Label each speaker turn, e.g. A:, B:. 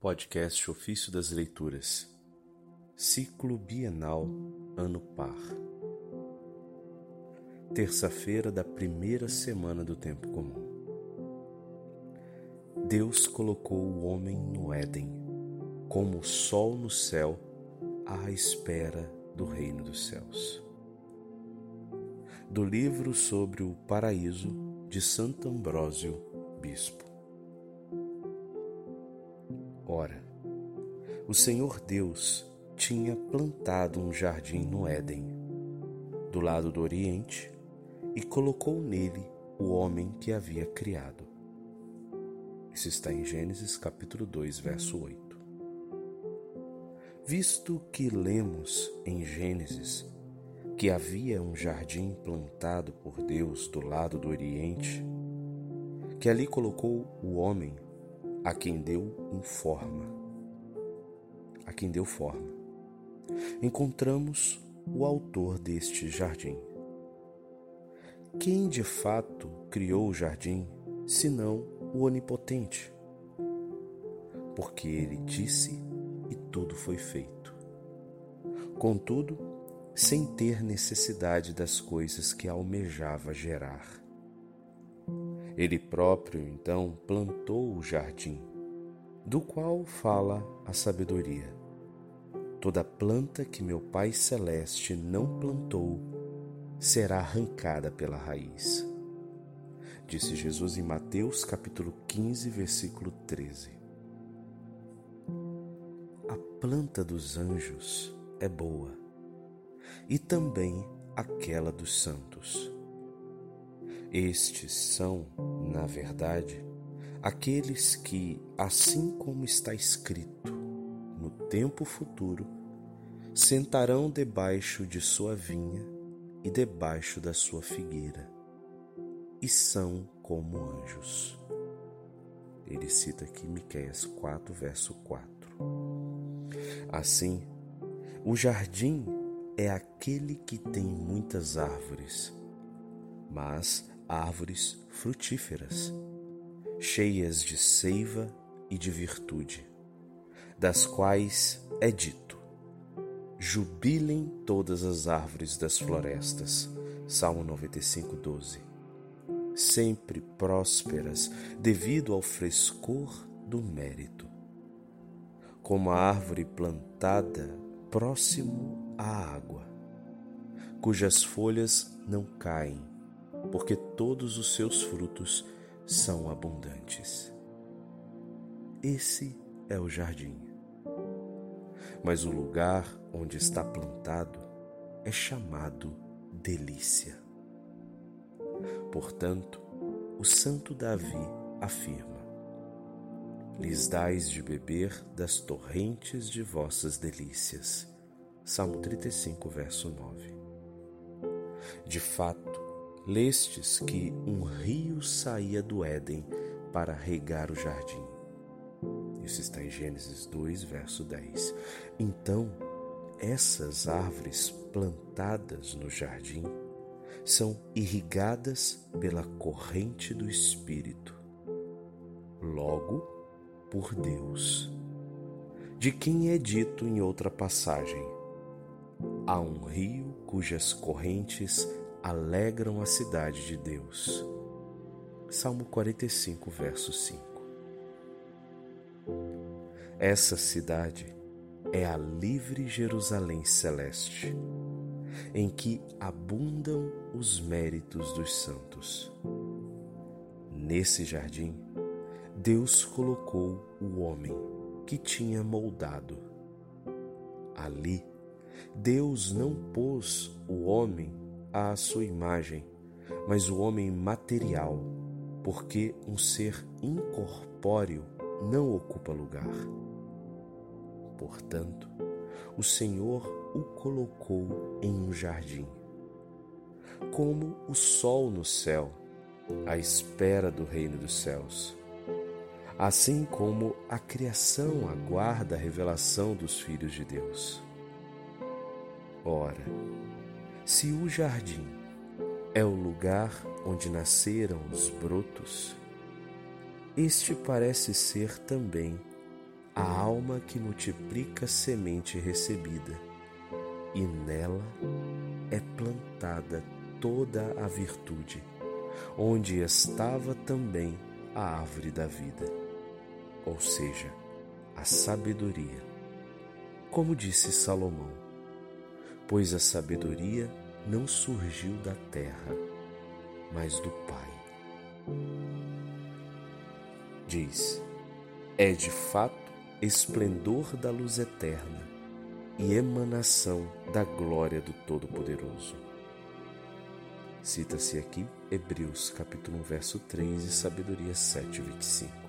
A: Podcast Ofício das Leituras, Ciclo Bienal Ano Par. Terça-feira da primeira semana do Tempo Comum. Deus colocou o homem no Éden, como o sol no céu, à espera do reino dos céus. Do livro sobre o paraíso de Santo Ambrósio, Bispo. Ora, o Senhor Deus tinha plantado um jardim no Éden, do lado do Oriente, e colocou nele o homem que havia criado. Isso está em Gênesis capítulo 2, verso 8. Visto que lemos em Gênesis que havia um jardim plantado por Deus do lado do Oriente, que ali colocou o homem a quem deu um forma, a quem deu forma. Encontramos o autor deste jardim. Quem de fato criou o jardim, senão o Onipotente? Porque ele disse e tudo foi feito. Contudo, sem ter necessidade das coisas que almejava gerar. Ele próprio então plantou o jardim, do qual fala a sabedoria. Toda planta que meu Pai Celeste não plantou será arrancada pela raiz. Disse Jesus em Mateus capítulo 15, versículo 13. A planta dos anjos é boa, e também aquela dos santos. Estes são, na verdade, aqueles que, assim como está escrito, no tempo futuro, sentarão debaixo de sua vinha e debaixo da sua figueira, e são como anjos. Ele cita aqui Miqueias 4, verso 4. Assim, o jardim é aquele que tem muitas árvores, mas árvores frutíferas, cheias de seiva e de virtude, das quais é dito: Jubilem todas as árvores das florestas. Salmo 95, 12. Sempre prósperas devido ao frescor do mérito. Como a árvore plantada próximo à água, cujas folhas não caem porque todos os seus frutos são abundantes. Esse é o jardim. Mas o lugar onde está plantado é chamado delícia. Portanto, o santo Davi afirma: Lhes dais de beber das torrentes de vossas delícias. Salmo 35, verso 9. De fato, lestes que um rio saía do Éden para regar o jardim. Isso está em Gênesis 2, verso 10. Então, essas árvores plantadas no jardim são irrigadas pela corrente do Espírito, logo por Deus, de quem é dito em outra passagem: há um rio cujas correntes alegram a cidade de Deus. Salmo 45, verso 5. Essa cidade é a livre Jerusalém celeste, em que abundam os méritos dos santos. Nesse jardim, Deus colocou o homem que tinha moldado. Ali, Deus não pôs o homem à sua imagem, mas o homem material, porque um ser incorpóreo não ocupa lugar. Portanto, o Senhor o colocou em um jardim, como o sol no céu, à espera do reino dos céus. Assim como a criação aguarda a revelação dos filhos de Deus. Ora, se o jardim é o lugar onde nasceram os brotos, este parece ser também a alma que multiplica a semente recebida, e nela é plantada toda a virtude, onde estava também a árvore da vida, ou seja, a sabedoria. Como disse Salomão, pois a sabedoria não surgiu da terra, mas do Pai. Diz: é de fato esplendor da luz eterna e emanação da glória do Todo-Poderoso. Cita-se aqui Hebreus capítulo 1, verso 3 e Sabedoria 7, 25.